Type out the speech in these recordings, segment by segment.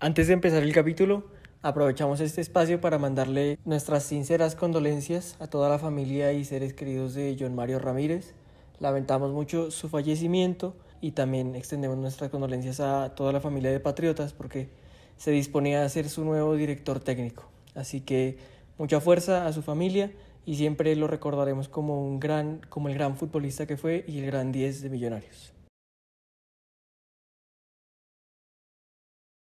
Antes de empezar el capítulo, aprovechamos este espacio para mandarle nuestras sinceras condolencias a toda la familia y seres queridos de John Mario Ramírez. Lamentamos mucho su fallecimiento y también extendemos nuestras condolencias a toda la familia de Patriotas porque se disponía a ser su nuevo director técnico. Así que mucha fuerza a su familia y siempre lo recordaremos como un gran como el gran futbolista que fue y el gran 10 de Millonarios.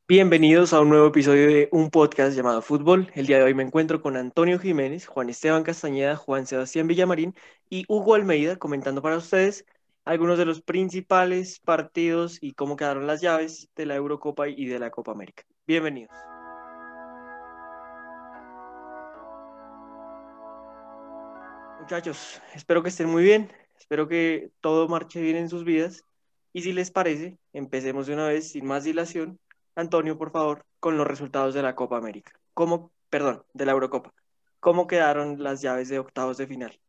Bienvenidos a un nuevo episodio de un podcast llamado Fútbol. El día de hoy me encuentro con Antonio Jiménez, Juan Esteban Castañeda, Juan Sebastián Villamarín y Hugo Almeida comentando para ustedes algunos de los principales partidos y cómo quedaron las llaves de la Eurocopa y de la Copa América. Bienvenidos. Muchachos, espero que estén muy bien, espero que todo marche bien en sus vidas y si les parece, empecemos de una vez sin más dilación Antonio, por favor, con los resultados de la Copa América. ¿Cómo, perdón, de la Eurocopa? ¿Cómo quedaron las llaves de octavos de final?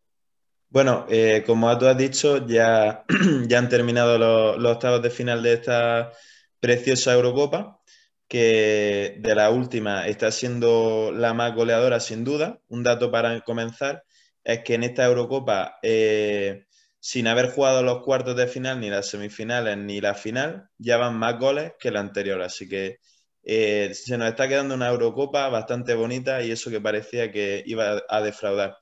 Bueno, eh, como tú has dicho, ya, ya han terminado los, octavos de final de esta preciosa Eurocopa, que de la última está siendo la más goleadora sin duda. Un dato para comenzar es que en esta Eurocopa eh, sin haber jugado los cuartos de final, ni las semifinales, ni la final, ya van más goles que la anterior. Así que eh, se nos está quedando una Eurocopa bastante bonita y eso que parecía que iba a defraudar.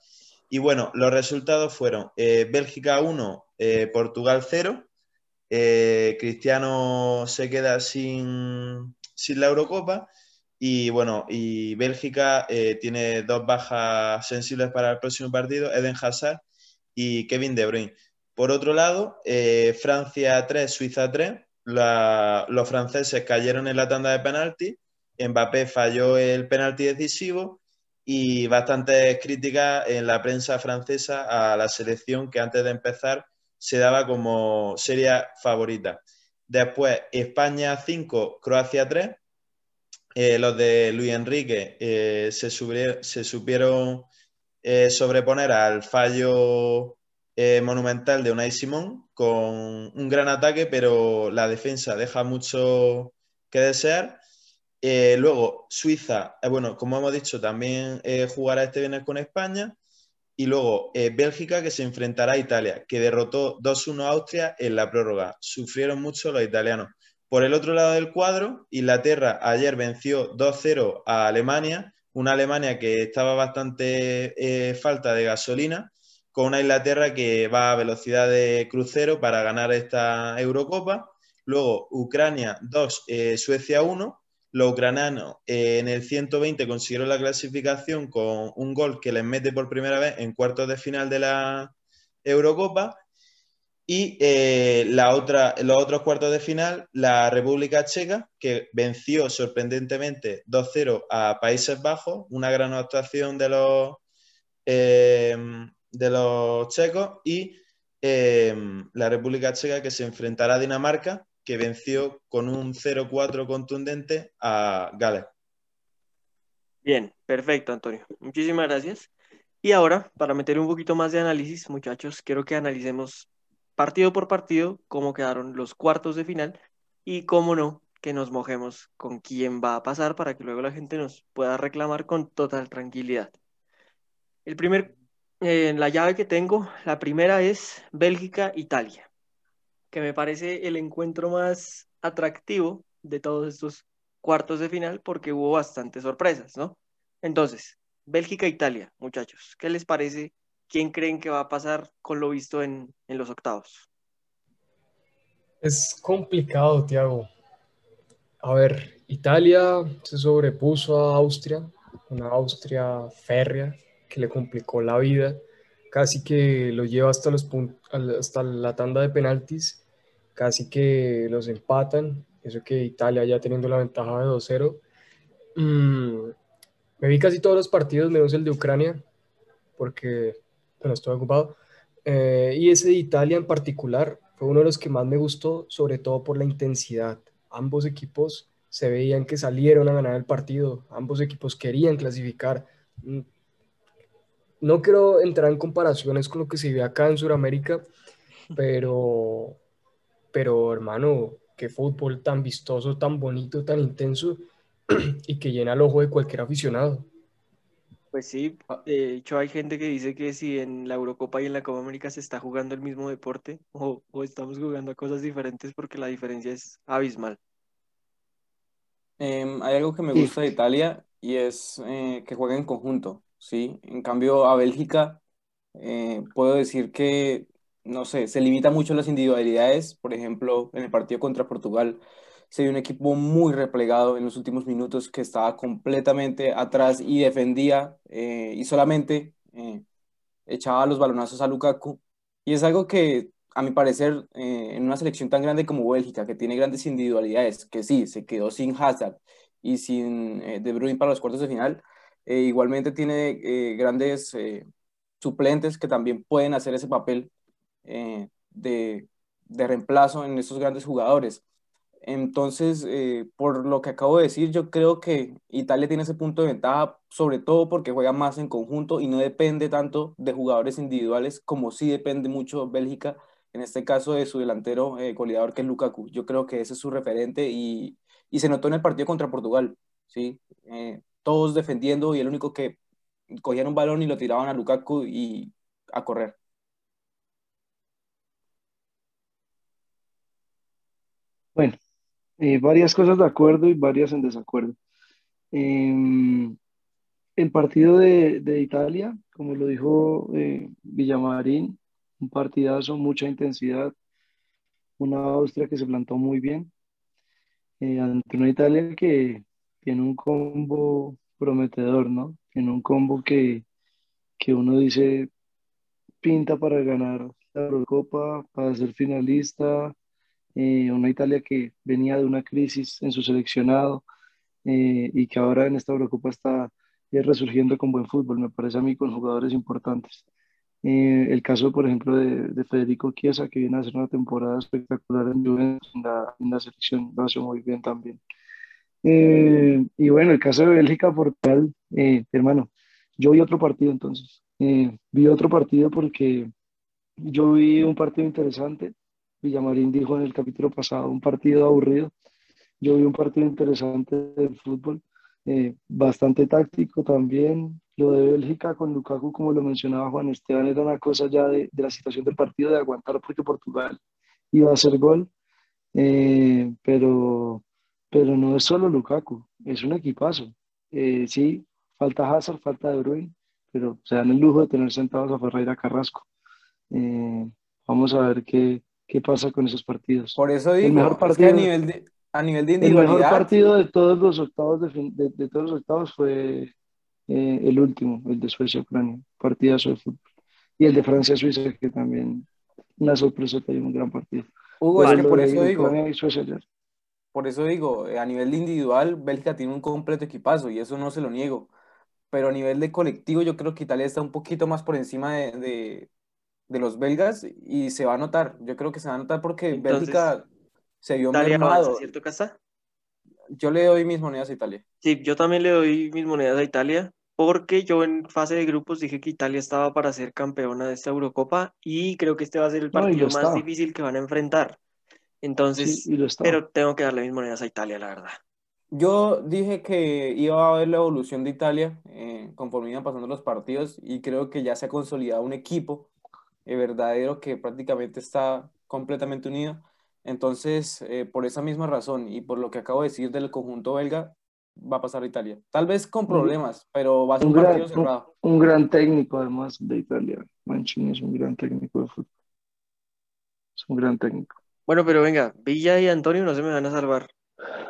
Y bueno, los resultados fueron eh, Bélgica 1, eh, Portugal 0. Cristiano se queda sin, sin la Eurocopa. Y bueno, y Bélgica tiene dos bajas sensibles para el próximo partido, Eden Hazard y Kevin De Bruyne. Por otro lado, eh, Francia 3, Suiza 3. los franceses cayeron en la tanda de penalti. Mbappé falló el penalti decisivo y bastantes críticas en la prensa francesa a la selección que antes de empezar se daba como seria favorita. Después, España 5, Croacia 3. Eh, los de Luis Enrique eh, se, se, supieron sobreponer al fallo eh, monumental de Unai Simón con un gran ataque, pero la defensa deja mucho que desear. Eh, luego, Suiza, eh, bueno, como hemos dicho, también jugará este viernes con España. Y luego, Bélgica, que se enfrentará a Italia, que derrotó 2-1 a Austria en la prórroga. Sufrieron mucho los italianos. Por el otro lado del cuadro, Inglaterra ayer venció 2-0 a Alemania, una Alemania que estaba bastante falta de gasolina con una Inglaterra que va a velocidad de crucero para ganar esta Eurocopa. Luego Ucrania 2, eh, Suecia 1. Los ucranianos eh, en el 120 consiguieron la clasificación con un gol que les mete por primera vez en cuartos de final de la Eurocopa. Y eh, la otra, los otros cuartos de final, la República Checa, que venció sorprendentemente 2-0 a Países Bajos, una gran actuación de los, de los checos y em, la República Checa que se enfrentará a Dinamarca, que venció con un 0-4 contundente a Gales. Bien, perfecto, Antonio. Muchísimas gracias. Y ahora, para meter un poquito más de análisis, muchachos, quiero que analicemos partido por partido cómo quedaron los cuartos de final y cómo no, que nos mojemos con quién va a pasar para que luego la gente nos pueda reclamar con total tranquilidad. El primer en la llave que tengo, la primera es Bélgica-Italia, que me parece el encuentro más atractivo de todos estos cuartos de final porque hubo bastantes sorpresas, ¿no? Entonces, Bélgica-Italia, muchachos, ¿qué les parece? ¿Quién creen que va a pasar con lo visto en, los octavos? Es complicado, Tiago. A ver, Italia se sobrepuso a Austria, una Austria férrea, que le complicó la vida, casi que lo lleva hasta, los hasta la tanda de penaltis, casi que los empatan, eso que Italia ya teniendo la ventaja de 2-0. Mm, me vi casi todos los partidos, menos el de Ucrania, porque bueno, estoy ocupado. Eh, y ese de Italia en particular fue uno de los que más me gustó, sobre todo por la intensidad. Ambos equipos se veían que salieron a ganar el partido, ambos equipos querían clasificar. No quiero entrar en comparaciones con lo que se ve acá en Sudamérica, pero, pero hermano, qué fútbol tan vistoso, tan bonito, tan intenso. y que llena el ojo de cualquier aficionado. Pues sí, de hecho hay gente que dice que si en la Eurocopa y en la Copa América se está jugando el mismo deporte o, estamos jugando a cosas diferentes porque la diferencia es abismal. Em, hay algo que me gusta de Italia y es eh, que juega en conjunto, ¿sí? En cambio a Bélgica eh, puedo decir que, no sé, se limita mucho las individualidades, por ejemplo, en el partido contra Portugal se vio un equipo muy replegado en los últimos minutos que estaba completamente atrás y defendía eh, y solamente eh, echaba los balonazos a Lukaku. Y es algo que, a mi parecer, eh, en una selección tan grande como Bélgica, que tiene grandes individualidades, que sí, se quedó sin Hazard y sin De Bruyne para los cuartos de final, igualmente tiene grandes suplentes que también pueden hacer ese papel de, de reemplazo en esos grandes jugadores. Entonces, eh, por lo que acabo de decir, yo creo que Italia tiene ese punto de ventaja, sobre todo porque juega más en conjunto y no depende tanto de jugadores individuales como sí depende mucho Bélgica, en este caso de su delantero eh, goleador que es Lukaku. Yo creo que ese es su referente y, y se notó en el partido contra Portugal, ¿sí? Eh, todos defendiendo y el único que cogían un balón y lo tiraban a Lukaku y a correr. Bueno, eh, varias cosas de acuerdo y varias en desacuerdo. Em, el partido de, de, Italia, como lo dijo eh, Villamarín, un partidazo, mucha intensidad, una Austria que se plantó muy bien, eh, ante una Italia que tiene un combo prometedor, ¿no? Tiene un combo que, que uno dice pinta para ganar la Eurocopa, para ser finalista, eh, una Italia que venía de una crisis en su seleccionado eh, y que ahora en esta Eurocopa está eh, resurgiendo con buen fútbol, me parece a mí, con jugadores importantes. el caso, por ejemplo, de, Federico Chiesa, que viene a hacer una temporada espectacular en Juventus, en la, en la selección, lo hace muy bien también. Y bueno, el caso de Bélgica, Portugal, hermano, yo vi otro partido entonces. vi otro partido porque yo vi un partido interesante Villamarín dijo en el capítulo pasado, un partido aburrido. Yo vi un partido interesante del fútbol, eh, bastante táctico también. Lo de Bélgica con Lukaku, como lo mencionaba Juan Esteban, era una cosa ya de, la situación del partido, de aguantar porque Portugal iba a hacer gol. Eh, pero, pero no es solo Lukaku, es un equipazo. Eh, sí, falta Hazard, falta De Bruyne, pero se dan el lujo de tener sentados a Ferreira Carrasco. vamos a ver qué, qué pasa con esos partidos. Por eso digo, el mejor partido, a nivel de, a nivel de individualidad. El mejor partido de todos los octavos de, de, todos los octavos fue eh, el último, el de Suecia-Ucrania, partidazo de fútbol. Y el de Francia-Suiza, que también una sorpresa y un gran partido. Hugo, es que por eso digo. Por eso digo, a nivel individual, Bélgica tiene un completo equipazo y eso no se lo niego. Pero a nivel de colectivo, yo creo que Italia está un poquito más por encima de, de los belgas y se va a notar. Yo creo que se va a notar porque Bélgica se vio mermado. ¿cierto, Casa? Yo le doy mis monedas a Italia. Sí, yo también le doy mis monedas a Italia porque yo en fase de grupos dije que Italia estaba para ser campeona de esta Eurocopa y creo que este va a ser el partido más difícil que van a enfrentar. Entonces, pero tengo que darle mis monedas a Italia, la verdad. Yo dije que iba a haber la evolución de Italia eh, conforme iban pasando los partidos y creo que ya se ha consolidado un equipo eh, verdadero que prácticamente está completamente unido. Entonces, eh, por esa misma razón y por lo que acabo de decir del conjunto belga, va a pasar a Italia. Tal vez con problemas, pero va a ser un, partido cerrado. Un, gran técnico, además, de Italia. Mancini es un gran técnico de fútbol. Es un gran técnico. Bueno, pero venga, Villa y Antonio no se me van a salvar.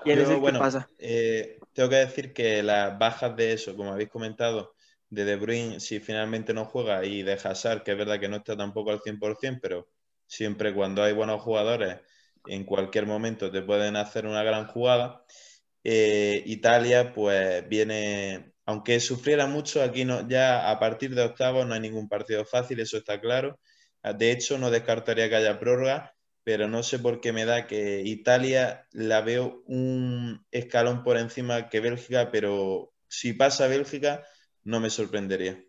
¿Quién es el que pasa? Eh, tengo que decir que las bajas de eso, como habéis comentado, de De Bruyne si finalmente no juega y de Hazard, que es verdad que no está tampoco al 100%, pero siempre cuando hay buenos jugadores, en cualquier momento te pueden hacer una gran jugada. Eh, Italia, pues viene, aunque sufriera mucho, aquí no, ya a partir de octavos no hay ningún partido fácil, eso está claro. De hecho, no descartaría que haya prórroga, pero no sé por qué me da que Italia la veo un escalón por encima que Bélgica, pero si pasa Bélgica, no me sorprendería.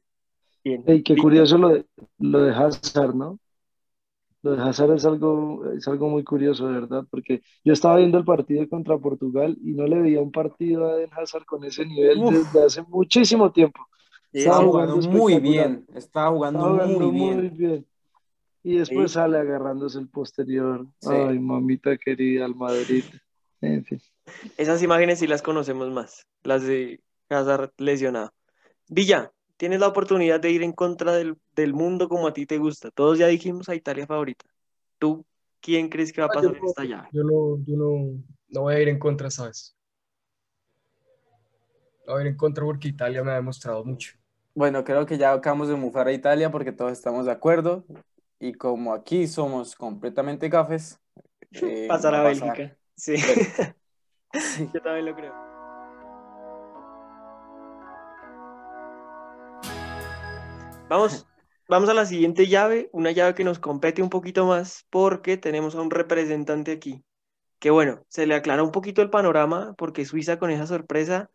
Bien. qué curioso lo de, lo de Hazard, ¿no? Lo de Hazard es algo, es algo muy curioso, de verdad, porque yo estaba viendo el partido contra Portugal y no le veía un partido a Eden Hazard con ese nivel Uf. desde hace muchísimo tiempo. Estaba jugando jugando muy bien, estaba jugando Estaba jugando muy muy bien. bien. Y después Sí. sale agarrándose el posterior. Sí. Ay, mamita querida, al Madrid. En fin. Esas imágenes sí las conocemos más, las de Hazard lesionado. Villa, tienes la oportunidad de ir en contra del, del mundo como a ti te gusta. Todos ya dijimos a Italia favorita. ¿Tú quién crees que va a Ah, pasar yo en no- esta llave? Yo no, yo no, no voy a ir en contra, ¿sabes? No voy a ir en contra porque Italia me ha demostrado mucho. Bueno, creo que ya acabamos de mufar a Italia porque todos estamos de acuerdo. Y como aquí somos completamente gafes, eh, Pasar a pasar. Bélgica. Sí, Sí. yo también lo creo. Vamos, vamos a la siguiente llave, una llave que nos compete un poquito más porque tenemos a un representante aquí. Que bueno, se le aclara un poquito el panorama porque Suiza con esa sorpresa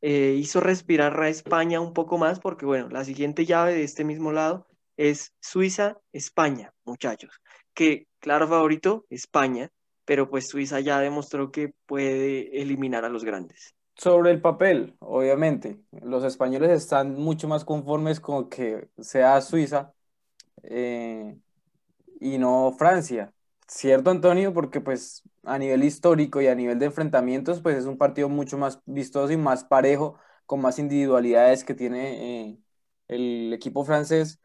eh, hizo respirar a España un poco más porque bueno, la siguiente llave de este mismo lado es Suiza-España, muchachos. Que claro favorito, España, pero pues Suiza ya demostró que puede eliminar a los grandes. Sobre el papel, obviamente, los españoles están mucho más conformes con que sea Suiza eh, y no Francia. ¿Cierto, Antonio? Porque pues a nivel histórico y a nivel de enfrentamientos, pues es un partido mucho más vistoso y más parejo, con más individualidades que tiene eh, el equipo francés.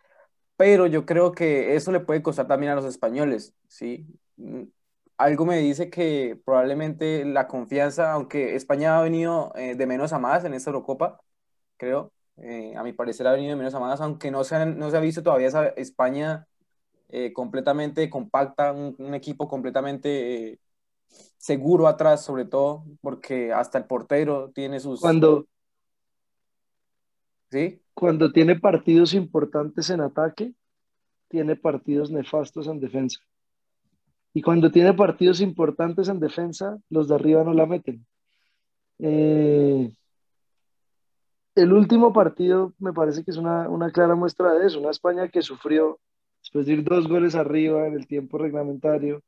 Pero yo creo que eso le puede costar también a los españoles, ¿sí? Mm, Algo me dice que probablemente la confianza, aunque España ha venido eh, de menos a más en esta Eurocopa, creo, eh, a mi parecer ha venido de menos a más, aunque no se, han- no se ha visto todavía esa España eh, completamente compacta, un, un equipo completamente seguro atrás, sobre todo, porque hasta el portero tiene sus... Cuando, ¿Sí? Cuando tiene partidos importantes en ataque, tiene partidos nefastos en defensa. Y cuando tiene partidos importantes en defensa, los de arriba no la meten. Eh, el último partido me parece que es una, clara muestra de eso. Una España que sufrió después de ir dos goles arriba en el tiempo reglamentario,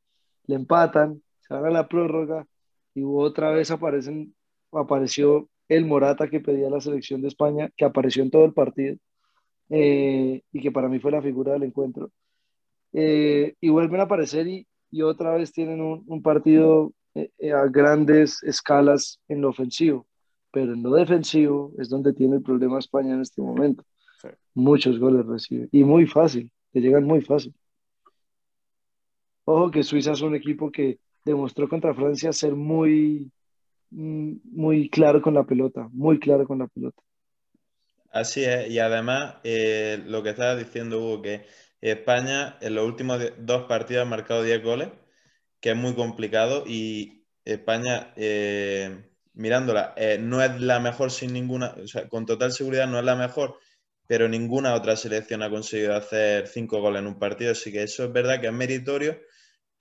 le empatan, se van a la prórroga y otra vez aparecen, apareció el Morata que pedía la selección de España, que apareció en todo el partido eh, y que para mí fue la figura del encuentro. Eh, y vuelven a aparecer y, y otra vez tienen un, un partido eh, a grandes escalas en lo ofensivo, pero en lo defensivo es donde tiene el problema España en este momento. Sí. Muchos goles recibe y muy fácil, te llegan muy fácil. Ojo que Suiza es un equipo que demostró contra Francia ser muy, muy claro con la pelota, muy claro con la pelota. Así es, y además eh, lo que estaba diciendo Hugo, que España en los últimos dos partidos ha marcado 10 goles, que es muy complicado, y España, eh, mirándola, eh, no es la mejor sin ninguna, o sea, con total seguridad no es la mejor, pero ninguna otra selección ha conseguido hacer 5 goles en un partido, así que eso es verdad que es meritorio,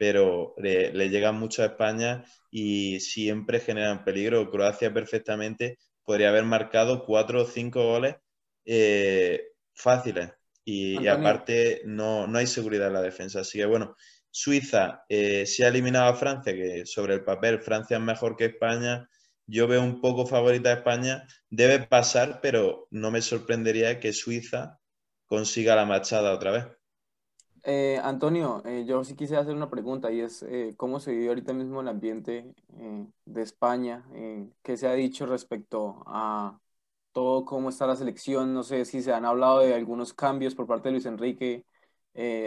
pero le, le llegan mucho a España y siempre generan peligro. Croacia perfectamente podría haber marcado cuatro o cinco goles eh, fáciles. Y, aparte no, no hay seguridad en la defensa. Así que bueno, Suiza eh, se ha eliminado a Francia, que sobre el papel Francia es mejor que España. Yo veo un poco favorita a España. Debe pasar, pero no me sorprendería que Suiza consiga la machada otra vez. Eh, Antonio, eh, yo sí quise hacer una pregunta y es eh, cómo se vive ahorita mismo el ambiente de España, qué se ha dicho respecto a todo cómo está la selección, no sé si se han hablado de algunos cambios por parte de Luis Enrique,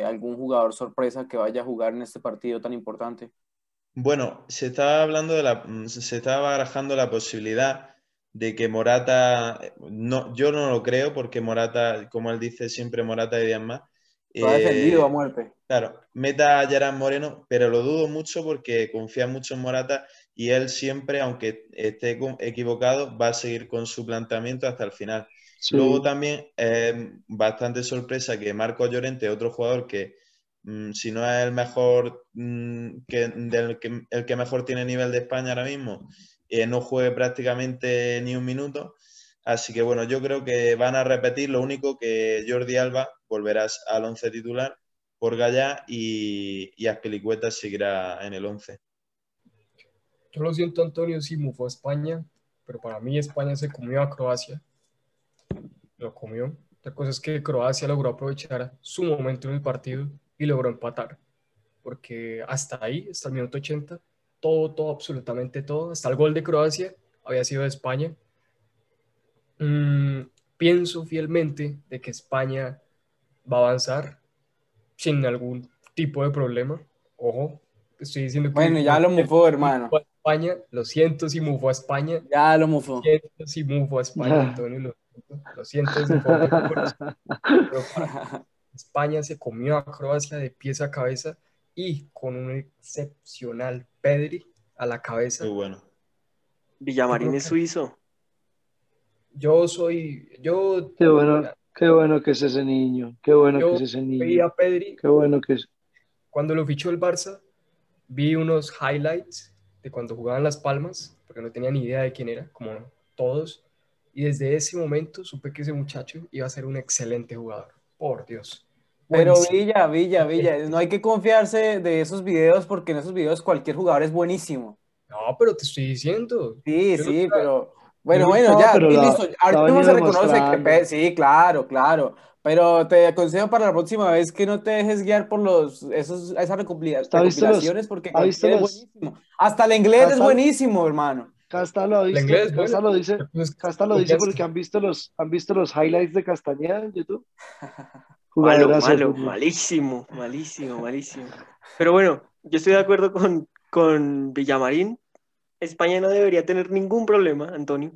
algún jugador sorpresa que vaya a jugar en este partido tan importante. Bueno, se estaba hablando de la, mm, se estaba barajando la posibilidad de que Morata, no, yo no lo creo porque Morata, como él dice siempre, Morata y días más. Lo ha eh, defendido a muerte. Claro, meta a Gerard Moreno, pero lo dudo mucho porque confía mucho en Morata y él siempre, aunque esté equivocado, va a seguir con su planteamiento hasta el final. Sí. Luego también es bastante sorpresa que Marco Llorente, otro jugador que mm, si no es el mejor mm, que, del que, el que mejor tiene nivel de España ahora mismo, eh, no juegue prácticamente ni un minuto. Así que bueno, yo creo que van a repetir. Lo único que Jordi Alba volverá al once titular por Gallá y, y seguirá en el 11. Yo lo siento, Antonio, sí mufó a España, pero para mí España se comió a Croacia. Lo comió. La cosa es que Croacia logró aprovechar su momento en el partido y logró empatar. Porque hasta ahí, hasta el minuto 80, todo, todo, absolutamente todo, hasta el gol de Croacia había sido de España. Mm, pienso fielmente de que España va a avanzar sin algún tipo de problema. Ojo, estoy diciendo que... Bueno, ya lo mufó, hermano. España, lo siento si mufó a España. Ya lo mufó. Lo siento si mufó a España, Antonio, lo, lo siento. Si fue España se comió a Croacia de pies a cabeza y con un excepcional Pedri a la cabeza. Muy bueno. Villamarín es suizo. Yo soy, yo... Qué bueno, qué bueno que es ese niño, qué bueno yo que es ese niño. veía a Pedri, Qué bueno que es. cuando lo fichó el Barça, vi unos highlights de cuando jugaban Las Palmas, porque no tenía ni idea de quién era, como todos, y desde ese momento supe que ese muchacho iba a ser un excelente jugador. Por Dios. Pero. Villa, Villa, Villa, no hay que confiarse de esos videos porque en esos videos cualquier jugador es buenísimo. No, pero te estoy diciendo. Sí, Yo sí, pero bueno, No, bueno, ya, pero y la- listo. no se reconoce que sí, claro, claro. Pero te aconsejo para la próxima vez que no te dejes guiar por los esos esas recompila- ¿Está visto los- recopilaciones porque ha visto es los- buenísimo. Hasta el inglés es buenísimo, hermano. Casta lo visto, inglés, Casta lo dice, Pues, Casta lo dice porque han visto los, han visto los highlights de Castañeda en YouTube. Malo, malo, malísimo, malísimo, malísimo. Pero bueno, yo estoy de acuerdo con, con Villamarín. España no debería tener ningún problema, Antonio.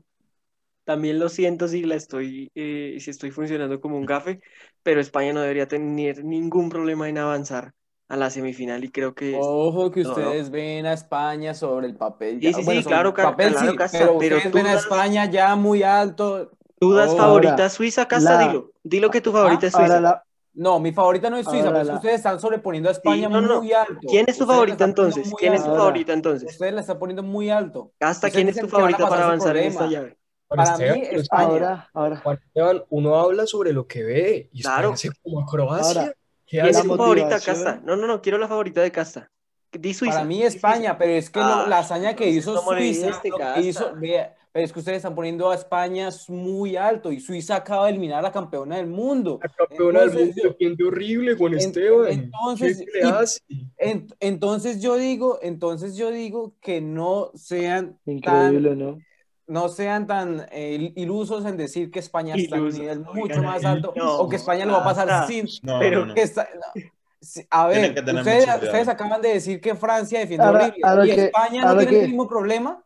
También lo siento si la estoy, eh, si estoy funcionando como un gafe, pero España no debería tener ningún problema en avanzar a la semifinal y creo que Ojo que No, ustedes ven a España sobre el papel. Sí, sí, sí, claro, papel claro, sí, Casta, pero pero ustedes tú ven a España ya muy alto. dudas Oh. favoritas Ahora, Suiza, Casta, la- dilo. Dilo que tu favorita es Suiza. la, No, mi favorita no es Suiza, Ahora pero es que la- ustedes están sobreponiendo a España no, no. muy alto. ¿Quién es tu Ustedes favorita entonces? ¿Quién es tu favorita entonces? Ustedes la están poniendo muy alto. Casta, Ustedes ¿quién es tu favorita para avanzar en esta llave? Para Esteban, mí, pero es que España. ahora, ahora, Juan Esteban, uno habla sobre lo que ve y Claro. España se como a Croacia. Ahora, ¿Qué ¿Quién la es tu favorita, Casta? No, no, no, quiero la favorita de Casta. Di Suiza. Para mí España, pero es que Ah, la hazaña que hizo no Suiza, este, hizo, vea, es que ustedes están poniendo a España muy alto y Suiza acaba de eliminar a la campeona del mundo. La campeona del mundo defiende horrible, Juan En- Esteban. entonces, ¿Qué le y- hace? En- entonces yo digo, entonces yo digo que no sean tan, ¿no? no sean tan eh, ilusos en decir que España está en un nivel oigan, mucho más alto no, o que España lo va a pasar sin. No, Pero que está- no. Sí, A ver, ustedes, acaban de decir que Francia defiende horrible ahora y que- España no tiene el mismo problema.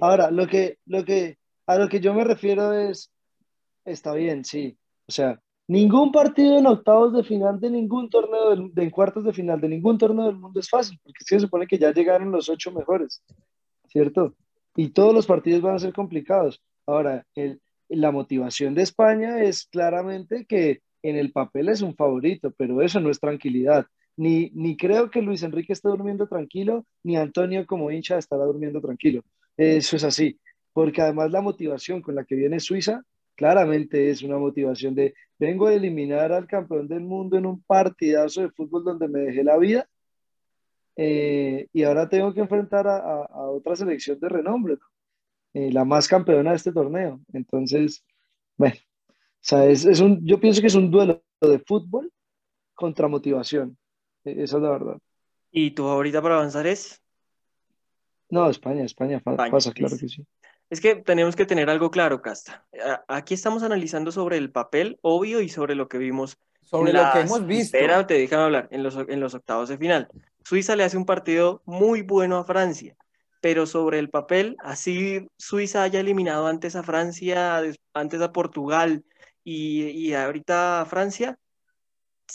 Ahora, lo que, lo que, a lo que yo me refiero es, está bien, sí. O sea, ningún partido en octavos de final de ningún torneo, del- de, en cuartos de final de ningún torneo del mundo es fácil, porque se supone que ya llegaron los ocho mejores, ¿cierto? Y todos los partidos van a ser complicados. Ahora, el, la motivación de España es claramente que en el papel es un favorito, pero eso no es tranquilidad. Ni, ni creo que Luis Enrique esté durmiendo tranquilo, ni Antonio como hincha estará durmiendo tranquilo. Eso es así, porque además la motivación con la que viene Suiza claramente es una motivación de vengo a eliminar al campeón del mundo en un partidazo de fútbol donde me dejé la vida eh, y ahora tengo que enfrentar a, otra selección de renombre, ¿no? Eh, la más campeona de este torneo. Entonces, bueno, es, un, yo pienso que es un duelo de fútbol contra motivación. Eh, Esa es la verdad. ¿Y tu favorita para avanzar es? No, España, España, pasa, claro listo. que sí. Es que tenemos que tener algo claro, Casta. Aquí estamos analizando sobre el papel, obvio, y sobre lo que vimos Sobre lo que hemos visto. Espera, te dejan hablar, en los, en los octavos de final. Suiza le hace un partido muy bueno a Francia, pero sobre el papel, así Suiza haya eliminado antes a Francia, antes a Portugal y, y ahorita a Francia,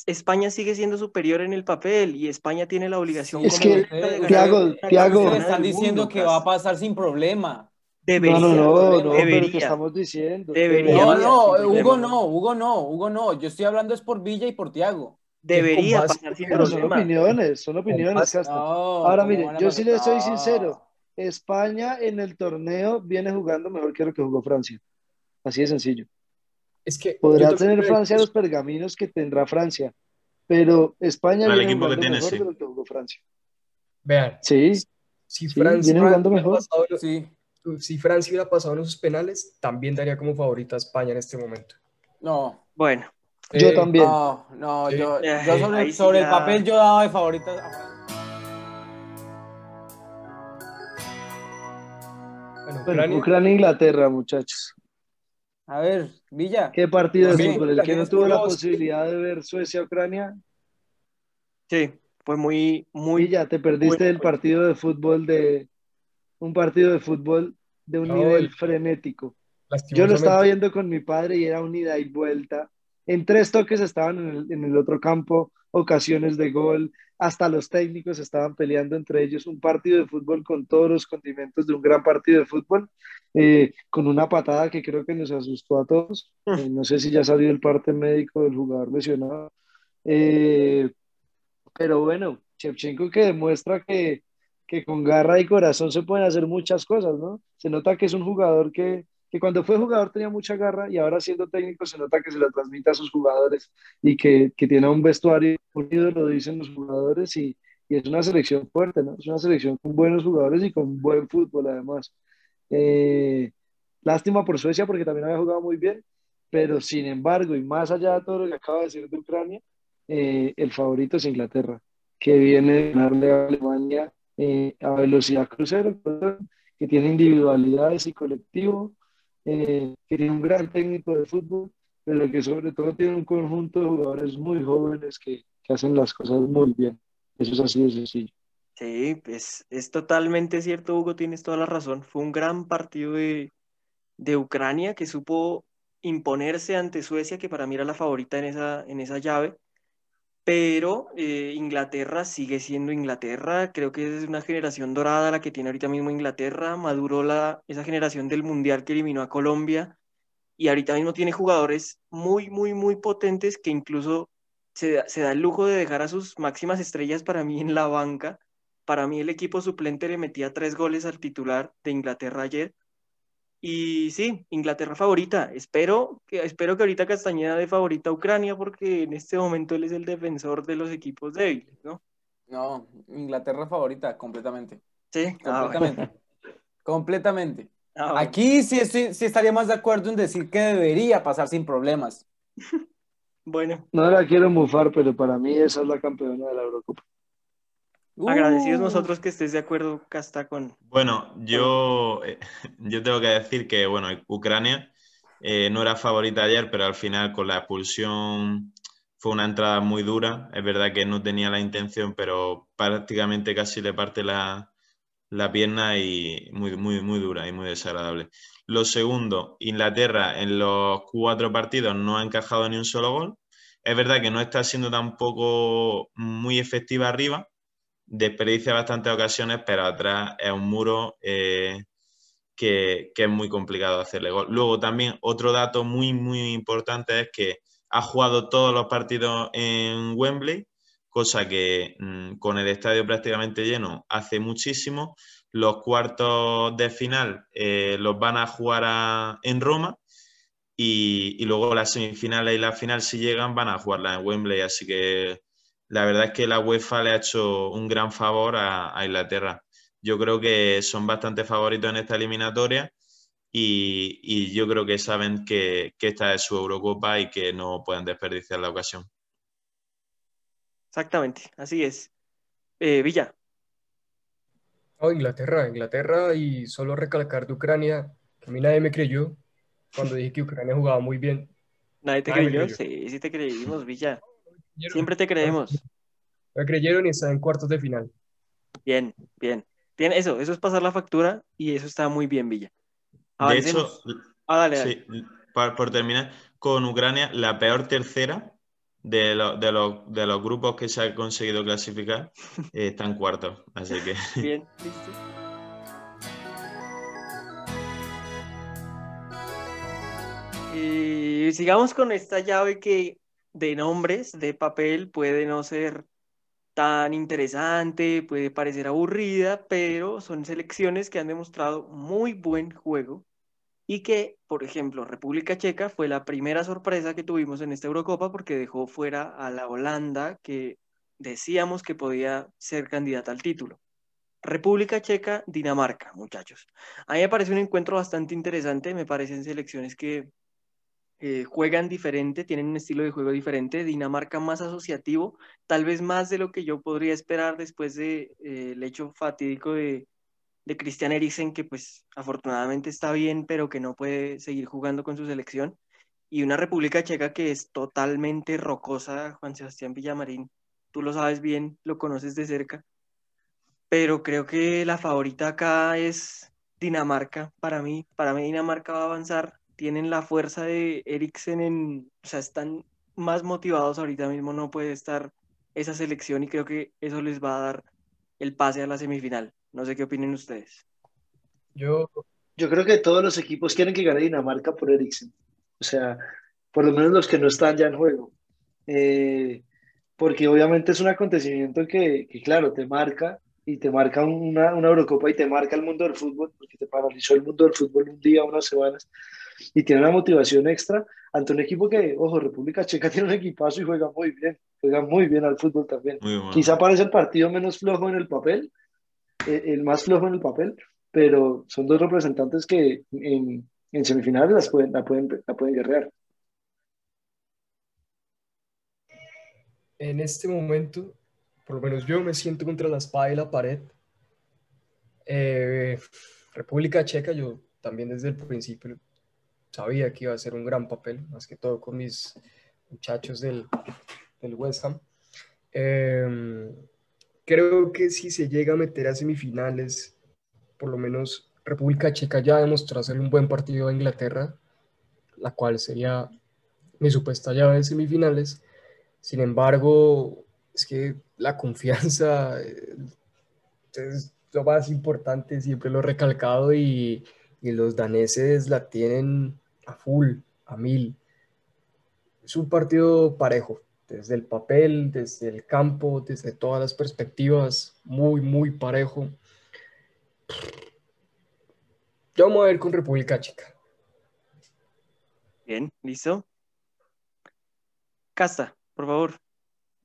España sigue siendo superior en el papel y España tiene la obligación Es como que, de Tiago, Tiago- están diciendo mundo, que va a pasar sin problema. Debería, no, no, no, no, pero debería. ¿qué estamos diciendo? Debería. No, Debería, no, Hugo problema. no, Hugo no, Hugo no. Yo estoy hablando es por Villa y por Tiago. Debería base- pasar sin Pero son problema. opiniones, son opiniones. No, Ahora, ¿cómo mire, yo sí le soy sincero. España en el torneo viene jugando mejor que lo que jugó Francia. Así de sencillo. Es que Podrá tener Francia los pergaminos que tendrá Francia, pero España viene equipo que tiene, mejor sí. de lo que jugó Francia. Vean, Sí, si Sí, Francia, jugando hubiera mejor. pasado lo- Sí, si Francia hubiera pasado en esos penales, también daría como favorita a España en este momento. no. Bueno, yo Eh, también. No, no, Sí. yo, yo sobre, sí el papel yo daba de favorita a Francia. Bueno, Bueno, Ucrania, Ucrania-Inglaterra, muchachos. A ver, Villa. ¿Qué partido de fútbol? El que no tuvo la posibilidad de ver Suecia-Ucrania, sí, fue muy, muy... ya te perdiste bueno, el partido de fútbol de un partido de fútbol de un No, nivel el- frenético. Yo lo estaba viendo con mi padre y era un ida y vuelta. En tres toques estaban en el, en el otro campo, ocasiones de gol, hasta los técnicos estaban peleando entre ellos. Un partido de fútbol con todos los condimentos de un gran partido de fútbol, eh, con una patada que creo que nos asustó a todos. Eh, no sé si ya salió el parte médico del jugador lesionado. Eh, pero bueno, Shevchenko que demuestra que, que con garra y corazón se pueden hacer muchas cosas, ¿no? Se nota que es un jugador que, que cuando fue jugador tenía mucha garra y ahora siendo técnico se nota que se lo transmite a sus jugadores y que, que tiene un vestuario unido, lo dicen los jugadores, y, y es una selección fuerte, ¿no? Es una selección con buenos jugadores y con buen fútbol además. Eh, lástima por Suecia porque también había jugado muy bien, pero sin embargo, y más allá de todo lo que acaba de decir de Ucrania, eh, el favorito es Inglaterra, que viene de ganarle a Alemania eh, a velocidad crucero, que tiene individualidades y colectivo, eh, tiene un gran técnico de fútbol, pero que sobre todo tiene un conjunto de jugadores muy jóvenes que, que hacen las cosas muy bien. Eso es así de sencillo. Sí, pues es totalmente cierto, Hugo, tienes toda la razón. Fue un gran partido de, de Ucrania que supo imponerse ante Suecia, que para mí era la favorita en esa, en esa llave. Pero eh, Inglaterra sigue siendo Inglaterra. Creo que es una generación dorada la que tiene ahorita mismo Inglaterra. Maduró la, esa generación del Mundial que eliminó a Colombia. Y ahorita mismo tiene jugadores muy, muy, muy potentes que incluso se, da- se da el lujo de dejar a sus máximas estrellas para mí en la banca. Para mí el equipo suplente le metía tres goles al titular de Inglaterra ayer. Y sí, Inglaterra favorita. Espero que, espero que ahorita Castañeda de favorita a Ucrania porque en este momento él es el defensor de los equipos débiles, ¿no? No, Inglaterra favorita, completamente. Sí, ah, bueno. Completamente. Completamente. Ah, bueno. Aquí sí, estoy- sí estaría más de acuerdo en decir que debería pasar sin problemas. Bueno, No la quiero mufar, pero para mí esa es la campeona de la Eurocopa. Agradecidos Uh, nosotros que estés de acuerdo, Casta, con... Bueno, yo, eh, yo tengo que decir que, bueno, Ucrania eh, no era favorita ayer, pero al final con la expulsión fue una entrada muy dura. Es verdad que no tenía la intención, pero prácticamente casi le parte la, la pierna y muy, muy, muy dura y muy desagradable. Lo segundo, Inglaterra en los cuatro partidos no ha encajado ni un solo gol. Es verdad que no está siendo tampoco muy efectiva arriba, desperdicia bastantes ocasiones, pero atrás es un muro eh, que, que es muy complicado hacerle gol. Luego también otro dato muy, muy importante es que ha jugado todos los partidos en Wembley, cosa que mm, con el estadio prácticamente lleno hace muchísimo. Los cuartos de final eh, los van a jugar en Roma y, y luego las semifinales y la final, si llegan, van a jugarlas en Wembley. Así que la verdad es que la UEFA le ha hecho un gran favor a, a Inglaterra. Yo creo que son bastante favoritos en esta eliminatoria y, y yo creo que saben que, que esta es su Eurocopa y que no pueden desperdiciar la ocasión. Exactamente, así es. Eh, Villa, No, Inglaterra, Inglaterra y solo recalcar de Ucrania, que a mí nadie me creyó cuando dije que Ucrania jugaba muy bien. ¿nadie te Nadie me creyó? creyó. Sí, sí te creímos, Villa. Creyeron, Siempre te creemos. Me creyeron y están en cuartos de final. Bien, bien. Bien, eso, eso es pasar la factura y eso está muy bien, Villa. De hecho. Ah, dale, dale. sí, por, por terminar, con Ucrania, la peor tercera de, lo- de los, de los grupos que se ha conseguido clasificar eh, está en cuartos. Así que Bien, listo. Y sigamos con esta llave que de nombres, de papel, puede no ser tan interesante, puede parecer aburrida, pero son selecciones que han demostrado muy buen juego y que, por ejemplo, República Checa fue la primera sorpresa que tuvimos en esta Eurocopa porque dejó fuera a la Holanda que decíamos que podía ser candidata al título. República Checa, Dinamarca, muchachos. A mí me parece un encuentro bastante interesante, me parecen selecciones que eh, juegan diferente, tienen un estilo de juego diferente, Dinamarca más asociativo, tal vez más de lo que yo podría esperar después del de, eh, hecho fatídico de, de Christian Eriksen, que pues afortunadamente está bien, pero que no puede seguir jugando con su selección, y una República Checa que es totalmente rocosa, Juan Sebastián Villamarín, tú lo sabes bien, lo conoces de cerca, pero creo que la favorita acá es Dinamarca, para mí, para mí Dinamarca va a avanzar, tienen la fuerza de Eriksen en, o sea, están más motivados ahorita mismo, no puede estar esa selección y creo que eso les va a dar el pase a la semifinal. No sé qué opinen ustedes. Yo, yo creo que todos los equipos quieren que gane Dinamarca por Eriksen. O sea, por lo menos los que no están ya en juego. Eh, porque obviamente es un acontecimiento que, que, claro, te marca y te marca una, una Eurocopa y te marca el mundo del fútbol, porque te paralizó el mundo del fútbol un día, unas semanas y tiene una motivación extra ante un equipo que, ojo, República Checa tiene un equipazo y juega muy bien, juega muy bien al fútbol también. Quizá parece el partido menos flojo en el papel, eh, el más flojo en el papel, pero son dos representantes que en, en semifinales las pueden, la, pueden, la pueden guerrear. En este momento, por lo menos yo me siento contra la espada y la pared. Eh, República Checa, yo también desde el principio sabía que iba a ser un gran papel, más que todo con mis muchachos del, del West Ham. Em, creo que si se llega a meter a semifinales, por lo menos República Checa ya demostró hacer un buen partido a Inglaterra, la cual sería mi supuesta llave de semifinales. Sin embargo, es que la confianza eh, es lo más importante, siempre lo he recalcado y, y los daneses la tienen a full, a mil. Es un partido parejo, desde el papel, desde el campo, desde todas las perspectivas, muy, muy parejo. Yo vamos a ver con República Checa. Bien, listo. Casta, por favor.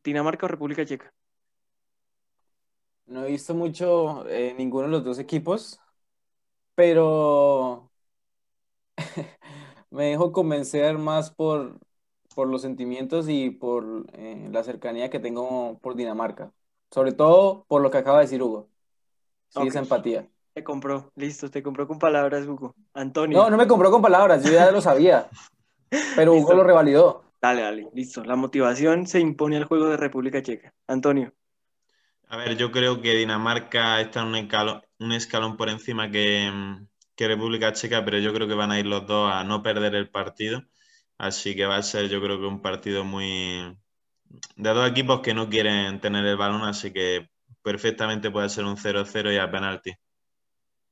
Dinamarca o República Checa. No he visto mucho eh, ninguno de los dos equipos, pero me dejo convencer más por, por los sentimientos y por eh, la cercanía que tengo por Dinamarca. Sobre todo por lo que acaba de decir Hugo. Sí, esa empatía. Te compró, listo, te compró con palabras, Hugo. Antonio. No, no me compró con palabras, yo ya lo sabía. Pero Hugo lo revalidó. Dale, dale, listo. La motivación se impone al juego de República Checa. Antonio. A ver, yo creo que Dinamarca está un escalón, un escalón por encima que, que República Checa, pero yo creo que van a ir los dos a no perder el partido. Así que va a ser, yo creo que un partido muy. de dos equipos que no quieren tener el balón, así que perfectamente puede ser un 0-0 y a penalti.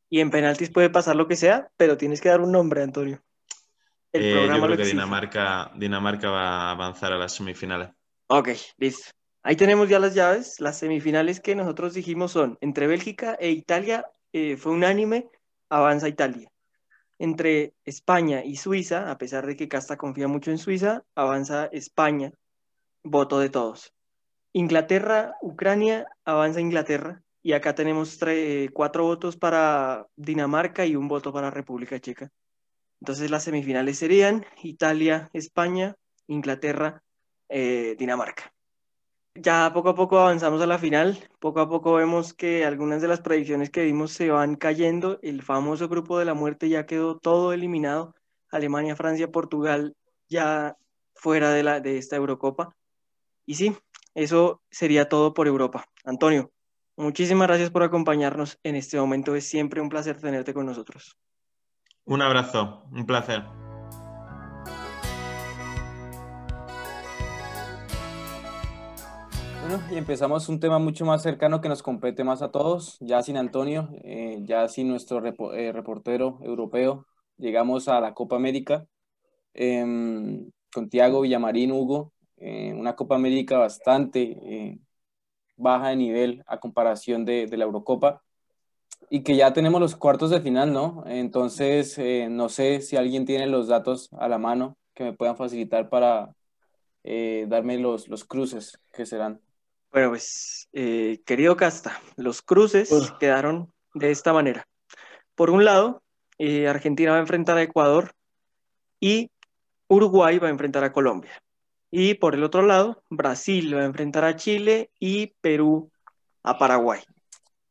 Y en penaltis puede pasar lo que sea, pero tienes que dar un nombre, Antonio. El eh, programa yo creo que Dinamarca, Dinamarca va a avanzar a las semifinales. Ok, listo. Ahí tenemos ya las llaves. Las semifinales que nosotros dijimos son entre Bélgica e Italia. Eh, fue unánime avanza Italia. Entre España y Suiza, a pesar de que Casta confía mucho en Suiza, avanza España, voto de todos. Inglaterra, Ucrania, avanza Inglaterra. Y acá tenemos cuatro votos para Dinamarca y un voto para República Checa. Entonces las semifinales serían Italia, España, Inglaterra, eh, Dinamarca ya poco a poco avanzamos a la final, poco a poco vemos que algunas de las predicciones que vimos se van cayendo, el famoso grupo de la muerte ya quedó todo eliminado, Alemania, Francia, Portugal ya fuera de, la, de esta Eurocopa. Y sí, eso sería todo por Europa. Antonio, muchísimas gracias por acompañarnos en este momento, es siempre un placer tenerte con nosotros. Un abrazo, un placer. Y empezamos un tema mucho más cercano que nos compete más a todos, ya sin Antonio, eh, ya sin nuestro eh, reportero europeo, llegamos a la Copa América em, con Tiago Villamarín, Hugo, eh, una Copa América bastante baja de nivel a comparación de, de, la Eurocopa. y que ya tenemos los cuartos de final, ¿no? Entonces, no sé si alguien tiene los datos a la mano que me puedan facilitar para darme los, los cruces que serán. Bueno, pues, eh, querido Casta, los cruces Uf. quedaron de esta manera. Por un lado, eh, Argentina va a enfrentar a Ecuador y Uruguay va a enfrentar a Colombia. Y por el otro lado, Brasil va a enfrentar a Chile y Perú a Paraguay.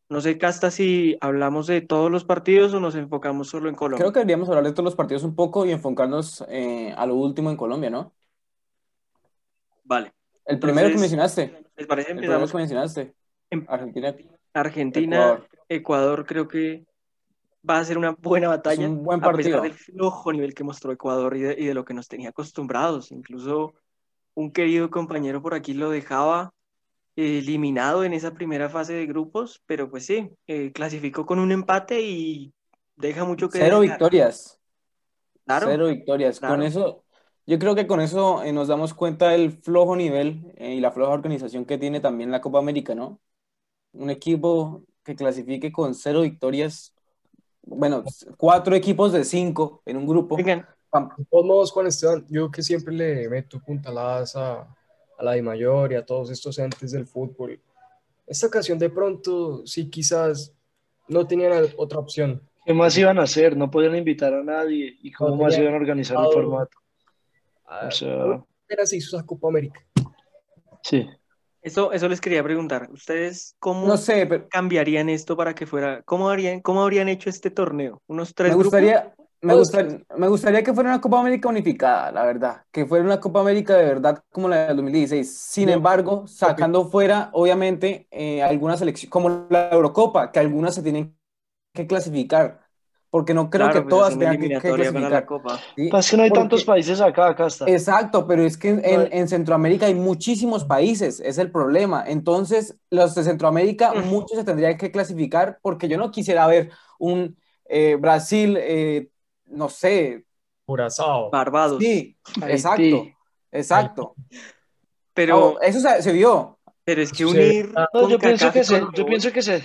No sé, Casta, si hablamos de todos los partidos o nos enfocamos solo en Colombia. Creo que deberíamos hablar de todos los partidos un poco y enfocarnos eh, a lo último en Colombia, ¿no? Vale. El primero que mencionaste, ¿Les parece? Empezamos que mencionaste, en Argentina. Argentina, Ecuador. Ecuador. creo que va a ser una buena batalla. un buen a pesar partido. del flojo nivel que mostró Ecuador y de, y de lo que nos tenía acostumbrados. Incluso un querido compañero por aquí lo dejaba eh, eliminado en esa primera fase de grupos, pero pues sí, eh, clasificó con un empate y deja mucho que Cero desear. victorias. Claro, Cero victorias. Con claro. eso, yo creo que con eso eh, nos damos cuenta del flojo nivel eh, y la floja organización que tiene también la Copa América, ¿no? Un equipo que clasifique con cero victorias, bueno, cuatro equipos de cinco en un grupo. Modos, Juan Esteban, yo que siempre le meto puntaladas a, a la de mayor y a todos estos entes del fútbol. Esta ocasión de pronto sí quizás no tenían otra opción. ¿Qué más iban a hacer? No podían invitar a nadie. ¿Y cómo No más iban a organizar el formato? O sea, se hizo esa Copa América. sí. eso, eso les quería preguntar. ¿Ustedes cómo No sé, pero cambiarían esto para que fuera, cómo harían, cómo habrían hecho este torneo? ¿Unos tres me grupos? gustaría, me, gustaría, me gustaría que fuera una Copa América unificada, la verdad. Que fuera una Copa América de verdad como la del 2016. Sin embargo, sacando fuera, obviamente, eh, algunas selecciones, como la Eurocopa, que algunas se tienen que clasificar. Porque no creo Claro, que pues, todas es tengan que, que la clasificar. Copa. ¿sí? Pasa que no hay Porque- tantos países acá, acá está. Exacto, pero es que en, en- en Centroamérica hay muchísimos países, es el problema. Entonces, los de Centroamérica, Mm. muchos se tendrían que clasificar porque yo no quisiera ver un eh, Brasil, eh, no sé, Curazao. Barbados. sí, Haití. exacto, exacto. Pero, Oh, eso se, se vio. pero es que Sí. unir No, yo pienso que se, yo pienso que se.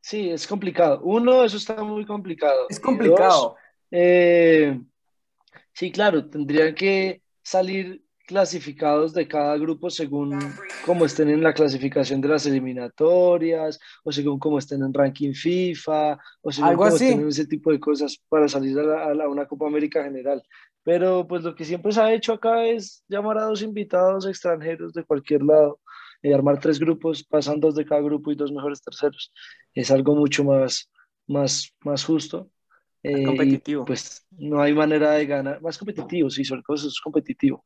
Sí, es complicado. Uno, eso está muy complicado. Es complicado. dos, eh, sí, claro, tendrían que salir clasificados de cada grupo según cómo estén en la clasificación de las eliminatorias, o según cómo estén en ranking FIFA, o según Algo cómo así. estén en ese tipo de cosas para salir a, la- a la- a una Copa América general. Pero pues lo que siempre se ha hecho acá es llamar a dos invitados extranjeros de cualquier lado y armar tres grupos, pasan dos de cada grupo y dos mejores terceros. Es algo mucho más, más, más justo. Eh, competitivo. pues no hay manera de ganar, más competitivo, sí, sobre todo eso es competitivo.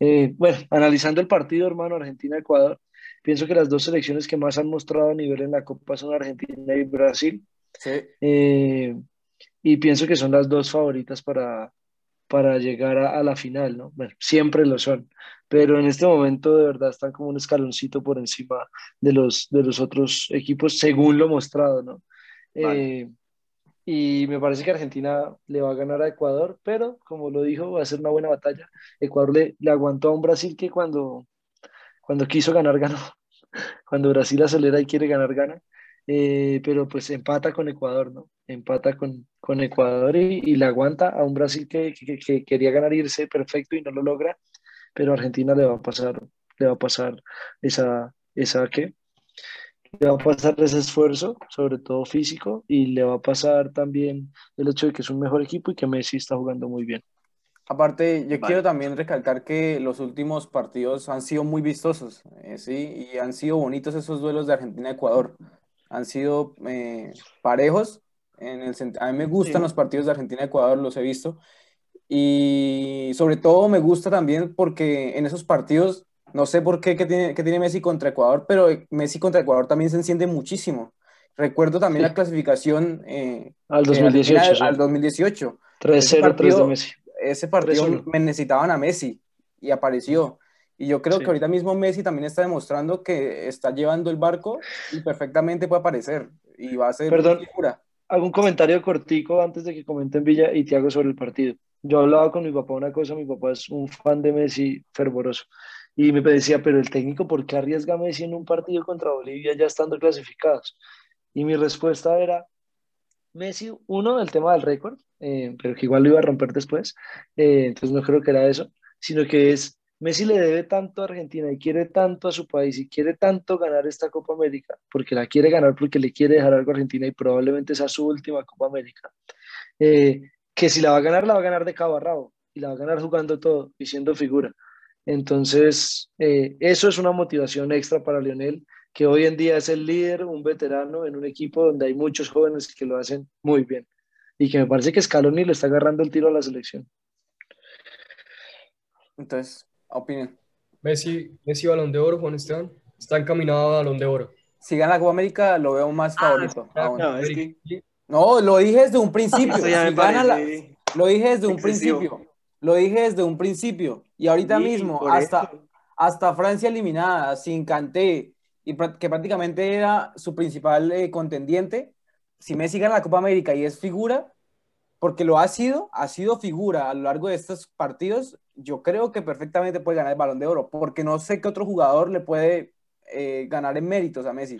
Eh, bueno, analizando el partido, hermano, Argentina-Ecuador, pienso que las dos selecciones que más han mostrado nivel en la Copa son Argentina y Brasil. Sí. Eh, y pienso que son las dos favoritas para, para llegar a, a la final, ¿no? Bueno, siempre lo son, pero en este momento de verdad están como un escaloncito por encima de los, de los otros equipos, según lo mostrado, ¿no? Vale. Eh, y me parece que Argentina le va a ganar a Ecuador, pero como lo dijo, va a ser una buena batalla. Ecuador le, le aguantó a un Brasil que cuando, cuando quiso ganar, ganó. Cuando Brasil acelera y quiere ganar, gana. Eh, pero pues empata con Ecuador, ¿no? Empata con, con Ecuador y, y le aguanta a un Brasil que, que- que quería ganar irse perfecto y no lo logra, pero a Argentina le va a pasar, le va a pasar esa, esa ¿qué? Le va a pasar ese esfuerzo, sobre todo físico, y le va a pasar también el hecho de que es un mejor equipo y que Messi está jugando muy bien. Aparte, yo Vale. quiero también recalcar que los últimos partidos han sido muy vistosos, eh, ¿sí? Y han sido bonitos esos duelos de Argentina-Ecuador. Han sido eh, parejos. En el, a mí me gustan Sí. los partidos de Argentina-Ecuador, los he visto. Y sobre todo me gusta también porque en esos partidos, no sé por qué que tiene, que tiene Messi contra Ecuador, pero Messi contra Ecuador también se enciende muchísimo. Recuerdo también Sí. la clasificación eh, Al de 2018, Argentina sí. al 2018 3-0, 3 de Messi. ese partido 3-1. me necesitaban a Messi y apareció. Y yo creo Sí. que ahorita mismo Messi también está demostrando que está llevando el barco y perfectamente puede aparecer y va a ser Perdón. figura. Hago un comentario cortico antes de que comenten Villa y Tiago sobre el partido. Yo hablaba con mi papá una cosa, mi papá es un fan de Messi fervoroso y me decía, pero el técnico, ¿por qué arriesga a Messi en un partido contra Bolivia ya estando clasificados? Y mi respuesta era, Messi, uno, el tema del récord, eh, pero que igual lo iba a romper después, eh, entonces no creo que era eso, sino que es, Messi le debe tanto a Argentina y quiere tanto a su país y quiere tanto ganar esta Copa América, porque la quiere ganar porque le quiere dejar algo a Argentina y probablemente sea su última Copa América, eh, que si la va a ganar, la va a ganar de cabo a rabo y la va a ganar jugando todo y siendo figura. Entonces, eso es una motivación extra para Lionel que hoy en día es el líder, un veterano en un equipo donde hay muchos jóvenes que lo hacen muy bien. Y que me parece que Scaloni le está agarrando el tiro a la selección. Entonces, opinión. Messi, Messi Balón de Oro, Juan Esteban. Está encaminado a Balón de Oro. Si gana la Copa América, lo veo más Ah, favorito. aún. No, es que No, lo dije desde un principio. Si gana la- Lo dije desde un excesivo. principio. Lo dije desde un principio. Y ahorita Sí, mismo, hasta, hasta Francia eliminada, sin Kanté, y que prácticamente era su principal eh, contendiente, si Messi gana la Copa América y es figura, porque lo ha sido, ha sido figura a lo largo de estos partidos, yo creo que perfectamente puede ganar el Balón de Oro, porque no sé qué otro jugador le puede eh, ganar en méritos a Messi.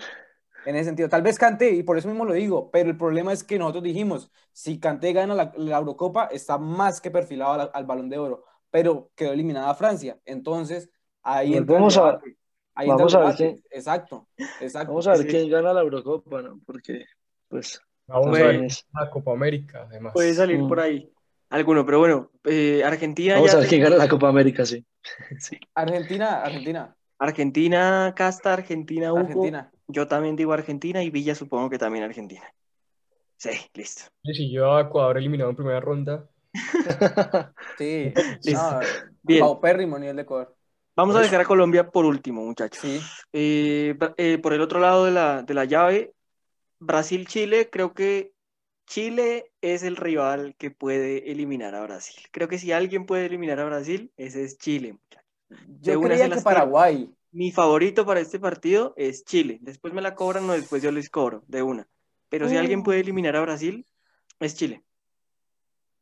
En ese sentido, tal vez Kanté, y por eso mismo lo digo, pero el problema es que nosotros dijimos, si Kanté gana la, la Eurocopa, está más que perfilado al, al Balón de Oro, pero quedó eliminada Francia. Entonces, ahí Pues vamos a- debate. Ahí entra vamos a ver debate. Exacto, exacto. Vamos a ver Sí. quién gana la Eurocopa, ¿no? Porque, pues, Vamos a ver la Copa América, además. puede salir Mm. por ahí alguno, pero bueno, eh, Argentina vamos ya a ver quién gana la Copa América, sí. sí. Argentina, Argentina, Argentina, Casta, Argentina, Hugo. Argentina. Yo también digo Argentina y Villa supongo que también Argentina. Sí, listo. Si yo a Ecuador eliminado en primera ronda, Sí, Listo. no, Bien. paupérrimo nivel de Ecuador. Vamos a dejar a Colombia por último, muchachos. Sí, Eh, eh, por el otro lado de la, de la llave, Brasil-Chile, creo que Chile es el rival que puede eliminar a Brasil. Creo que si alguien puede eliminar a Brasil, ese es Chile. yo una creía que. Paraguay. Mi favorito para este partido es Chile. Después me la cobran o después yo les cobro, de una. Pero si alguien puede eliminar a Brasil, es Chile.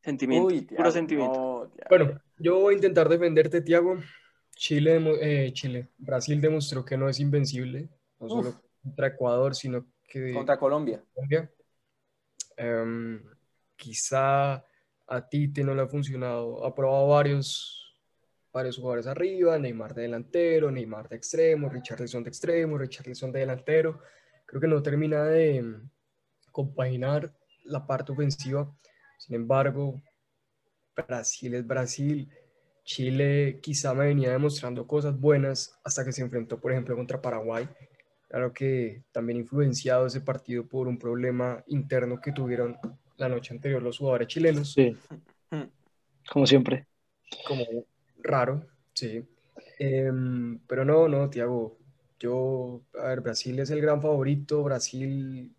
Sentimiento, Uy, puro sentimiento. no. Bueno, yo voy a intentar defenderte, Tiago. Chile, demo- eh, Chile, Brasil demostró que no es invencible, no Uf. solo contra Ecuador, sino que Contra Colombia. Colombia. Em, quizá a Tite no le ha funcionado. Ha probado varios, varios jugadores arriba, Neymar de delantero, Neymar de extremo, Richarlison de extremo, Richarlison de delantero. Creo que no termina de em, compaginar la parte ofensiva. Sin embargo, Brasil es Brasil. Chile quizá me venía demostrando cosas buenas hasta que se enfrentó, por ejemplo, contra Paraguay. Claro que también influenciado ese partido por un problema interno que tuvieron la noche anterior los jugadores chilenos, Sí, como siempre. como raro, sí. Em, pero no, no, Tiago, yo, a ver, Brasil es el gran favorito, Brasil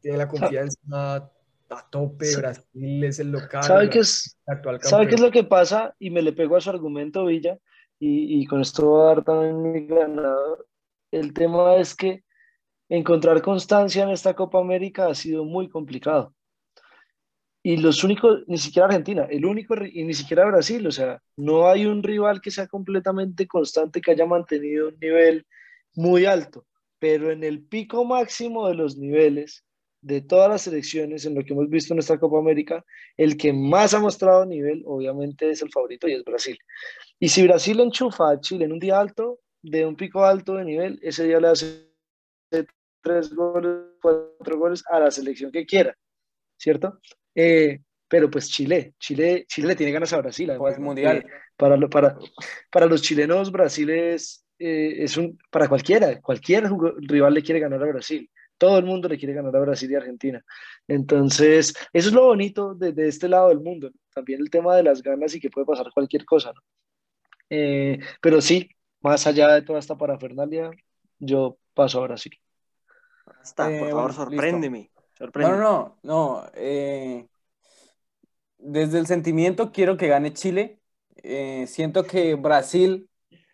tiene la confianza a tope, Brasil es el local, ¿Sabe qué es, ¿Sabe qué es lo que pasa? Y me le pego a su argumento, Villa, y, y con esto voy a dar también mi ganador. El tema es que encontrar constancia en esta Copa América ha sido muy complicado. Y los únicos, ni siquiera Argentina, el único, y ni siquiera Brasil, o sea, no hay un rival que sea completamente constante, que haya mantenido un nivel muy alto, pero en el pico máximo de los niveles de todas las selecciones, en lo que hemos visto en esta Copa América, el que más ha mostrado nivel, obviamente, es el favorito y es Brasil. Y si Brasil enchufa a Chile en un día alto, de un pico alto de nivel, ese día le hace tres goles, cuatro goles a la selección que quiera, ¿cierto? Eh, pero pues Chile, Chile, Chile le tiene ganas a Brasil. Pues mundial. Eh, para, lo- para, para los chilenos, Brasil es, eh, es un, para cualquiera, cualquier rival le quiere ganar a Brasil. Todo el mundo le quiere ganar a Brasil y Argentina. Entonces, eso es lo bonito de, de este lado del mundo. ¿no? También el tema de las ganas y que puede pasar cualquier cosa. ¿no? Eh, pero sí, más allá de toda esta parafernalia, yo paso a Brasil. Hasta, Eh, por favor, bueno, listo. sorpréndeme. No, sorpréndeme. no, no, no. eh, desde el sentimiento quiero que gane Chile. Eh, siento que Brasil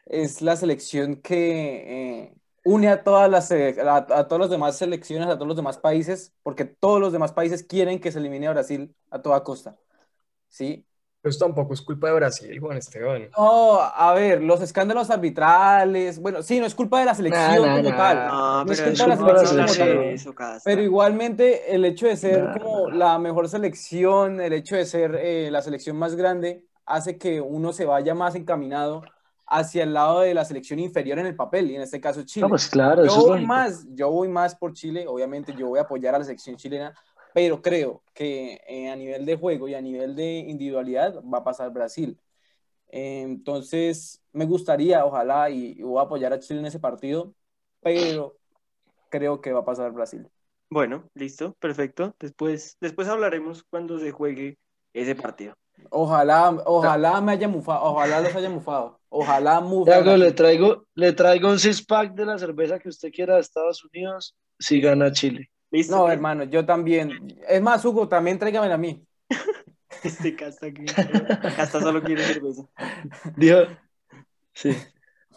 es la selección que eh, une a todas las a, a todas las demás selecciones, a todos los demás países, porque todos los demás países quieren que se elimine a Brasil a toda costa. ¿Sí? Pues tampoco es culpa de Brasil, Juan Esteban. No, a ver, los escándalos arbitrales, bueno, sí, no es culpa de la selección Nah, nah, como nah. tal. No, No es pero culpa de la es culpa de la selección como tal. eso. Pero igualmente el hecho de ser Nah. como la mejor selección, el hecho de ser eh, la selección más grande, hace que uno se vaya más encaminado hacia el lado de la selección inferior en el papel, y en este caso Chile. No, pues claro, eso yo es voy lógico. más, yo voy más por Chile, obviamente yo voy a apoyar a la selección chilena, pero creo que eh, a nivel de juego y a nivel de individualidad va a pasar Brasil. Eh, entonces, me gustaría, ojalá, y, y voy a apoyar a Chile en ese partido, pero creo que va a pasar Brasil. Bueno, listo, perfecto. Después, después hablaremos cuando se juegue ese partido. Ojalá, ojalá me haya mufado, ojalá los haya mufado, ojalá. Tiago, le traigo, le traigo un six pack de la cerveza que usted quiera de Estados Unidos si gana Chile. ¿Listo? No, hermano, yo también. Es más, Hugo, también tráigamela a mí. Este Casta, que... Casta solo quiere cerveza. Dijo, sí.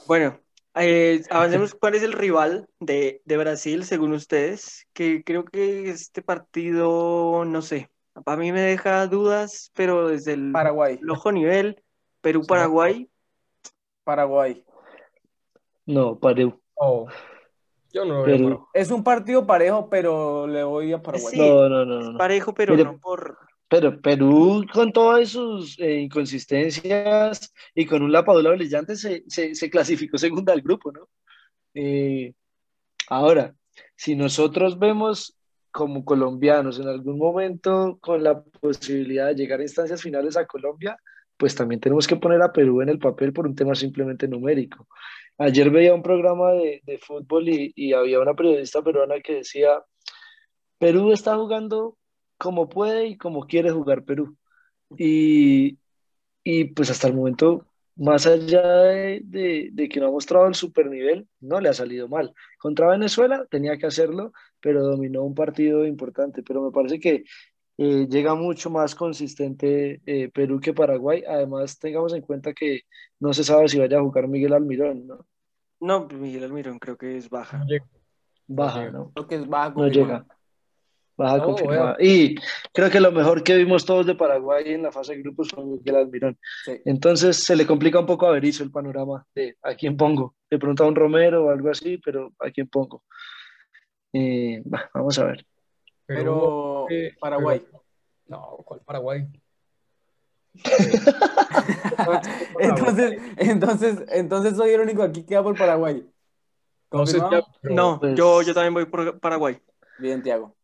Bueno, eh, avancemos. ¿Cuál es el rival de, de Brasil, según ustedes? Que creo que este partido, no sé, para mí me deja dudas, pero desde el, Paraguay, el ojo nivel, Perú-Paraguay, Paraguay. No, Perú. Oh, yo no lo veo. Es un partido parejo, pero le voy a Paraguay. Sí. No, no, no, no. parejo, pero Mire, no por... Pero Perú, con todas sus eh, inconsistencias y con un Lapadula brillante, se, se, se clasificó segunda al grupo, ¿no? Eh, ahora, si nosotros vemos como colombianos en algún momento con la posibilidad de llegar a instancias finales a Colombia, pues también tenemos que poner a Perú en el papel por un tema simplemente numérico. Ayer veía un programa de, de fútbol y, y había una periodista peruana que decía, Perú está jugando como puede y como quiere jugar Perú. Y, y pues hasta el momento, más allá de, de, que no ha mostrado el super nivel, no le ha salido mal. Contra Venezuela tenía que hacerlo, pero dominó un partido importante. Pero me parece que eh, llega mucho más consistente eh, Perú que Paraguay. Además, tengamos en cuenta que no se sabe si vaya a jugar Miguel Almirón, ¿no? No, Miguel Almirón creo que es baja. Baja. ¿no? Creo que es baja No llega. Baja No, confirmada. Y creo que lo mejor que vimos todos de Paraguay en la fase de grupos fue Miguel Almirón. Sí. Entonces se le complica un poco a Berizzo el panorama de a quién pongo. De pronto a un Romero o algo así, pero a quién pongo. Eh, bah, vamos a ver. Pero eh, Paraguay. No, ¿cuál Paraguay? Entonces, entonces, entonces soy el único aquí que va por Paraguay. No pues- yo, yo también voy por Paraguay. Bien, Tiago.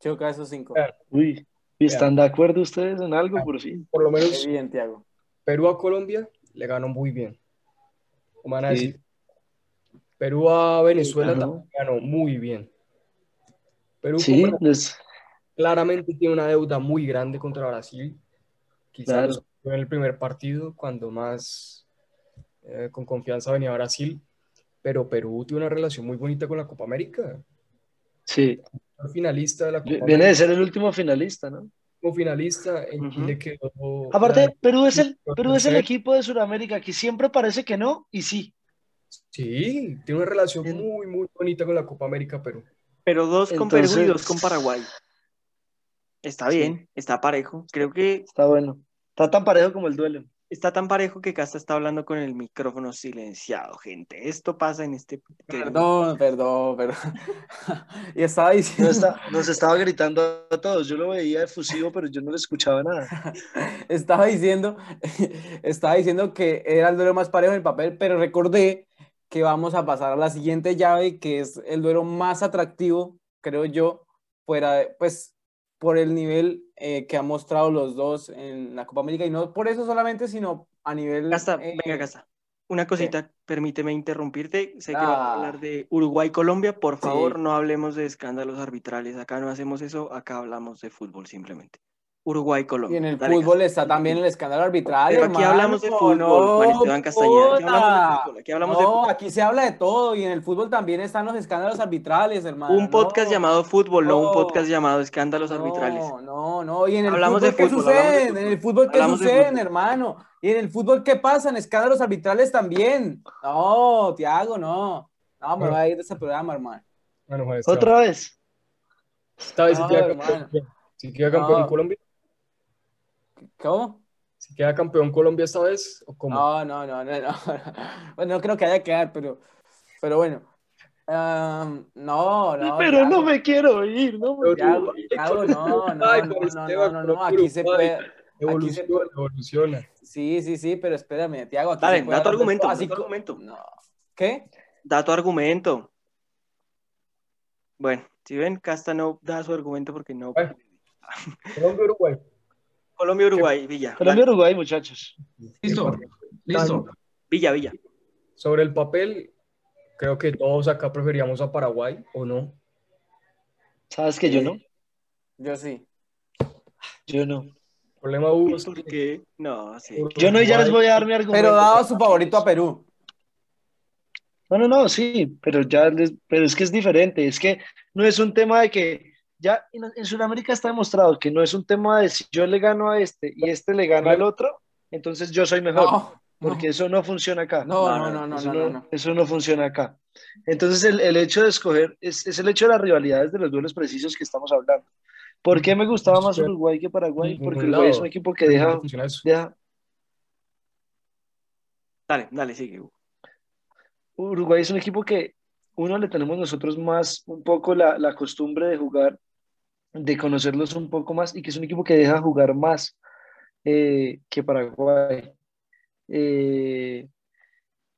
Choca esos cinco. Uy, ¿y ¿están de acuerdo ustedes en algo por fin? por lo Qué menos bien, Tiago. Perú a Colombia le ganó muy bien. ¿Cómo van a Sí. decir? Perú a Venezuela también ganó muy bien. Perú Sí, les- claramente tiene una deuda muy grande contra Brasil. Quizás Claro. en el primer partido, cuando más eh, con confianza venía Brasil. Pero Perú tiene una relación muy bonita con la Copa América. sí. Fue finalista de la Copa Viene de ser el último finalista, ¿no? como finalista en. Chile quedó. Aparte, Perú es el, Perú es el equipo de Sudamérica que siempre parece que no y sí. Sí, tiene una relación En- muy, muy bonita con la Copa América, Perú. Pero dos con Perú y dos con Paraguay. Está Sí. bien, está parejo. Creo que Está bueno. Está tan parejo como el duelo. está tan parejo que Casta está hablando con el micrófono silenciado, gente. Esto pasa en este... Perdón, perdón, perdón. y estaba diciendo, Nos, está- nos estaba gritando a todos. Yo lo veía efusivo, pero yo no le escuchaba nada. estaba diciendo, estaba diciendo que era el duelo más parejo en el papel, pero recordé que vamos a pasar a la siguiente llave, que es el duelo más atractivo, creo yo, fuera de, pues, por el nivel eh, que han mostrado los dos en la Copa América, y no por eso solamente, sino a nivel... Casta, eh, venga, Casta. Una cosita, permíteme interrumpirte. Sé que vamos a Ah. hablar de Uruguay-Colombia. Por Sí. favor, no hablemos de escándalos arbitrales. Acá no hacemos eso, acá hablamos de fútbol simplemente. Uruguay-Colombia. Y en el Dale, fútbol está también el escándalo arbitral. Pero aquí hablamos de fútbol, no, Juan Esteban Castañeda. Aquí hablamos de joda. fútbol, aquí hablamos de No, fútbol. aquí se habla de todo y en el fútbol también están los escándalos arbitrales, hermano. Un podcast no. llamado Fútbol, no un podcast llamado Escándalos Arbitrales. No, no, no. Y en el Hablamos fútbol, de ¿qué fútbol, sucede? En el fútbol, ¿qué Hablamos de suceden, fútbol. hermano? Y en el fútbol, ¿qué pasan? Escándalos arbitrales también. No, Tiago, no. No, me voy a ir de ese programa, hermano. Bueno, Juan Esteban, Otra vez. Esta vez sí No, queda hermano. campeón. No. Colombia. ¿Cómo? ¿Si queda campeón Colombia esta vez o cómo? No, no, no, no, no. Bueno, no creo que haya que quedar, pero, pero bueno. Am, no, no. Pero no me quiero ir, no me Thiago, quiero ir. Thiago, no, no, Ay, no, no, no, no, aquí se puede. Se Evoluciona, puede. evoluciona. Sí, sí, sí, pero espérame, Tiago, aquí Dale, da tu argumento, da así tu argumento. No. ¿Qué? Da tu argumento. Bueno, si ven, Casta no da su argumento porque no. Bueno. Colombia, Uruguay. Colombia, Uruguay, Villa. Colombia, Dale. Uruguay, muchachos. Listo, listo. Villa, Villa. Sobre el papel, creo que todos acá preferíamos a Paraguay, ¿o no? ¿Sabes que yo no? Yo sí. Yo no. El problema Hugo es ¿Por que qué? No, sí. Yo no y ya les voy a dar mi argumento. Pero daba su favorito a Perú. No, no, no, sí, pero ya les- pero es que es diferente, es que no es un tema de que ya en, en Sudamérica está demostrado que no es un tema de si yo le gano a este y este le gana al otro, entonces yo soy mejor, No, porque eso no funciona acá. no, No, no, no, eso, no, no, no, no. eso no funciona acá. Entonces el, el hecho de escoger es, es el hecho de las rivalidades de los duelos precisos que estamos hablando. ¿Por qué me gustaba más Uruguay que Paraguay? Porque Uruguay es un equipo que deja, deja Dale, dale, sigue. Uruguay es un equipo que uno le tenemos nosotros más un poco la, la costumbre de jugar, de conocerlos un poco más y que es un equipo que deja jugar más eh, que Paraguay. Eh,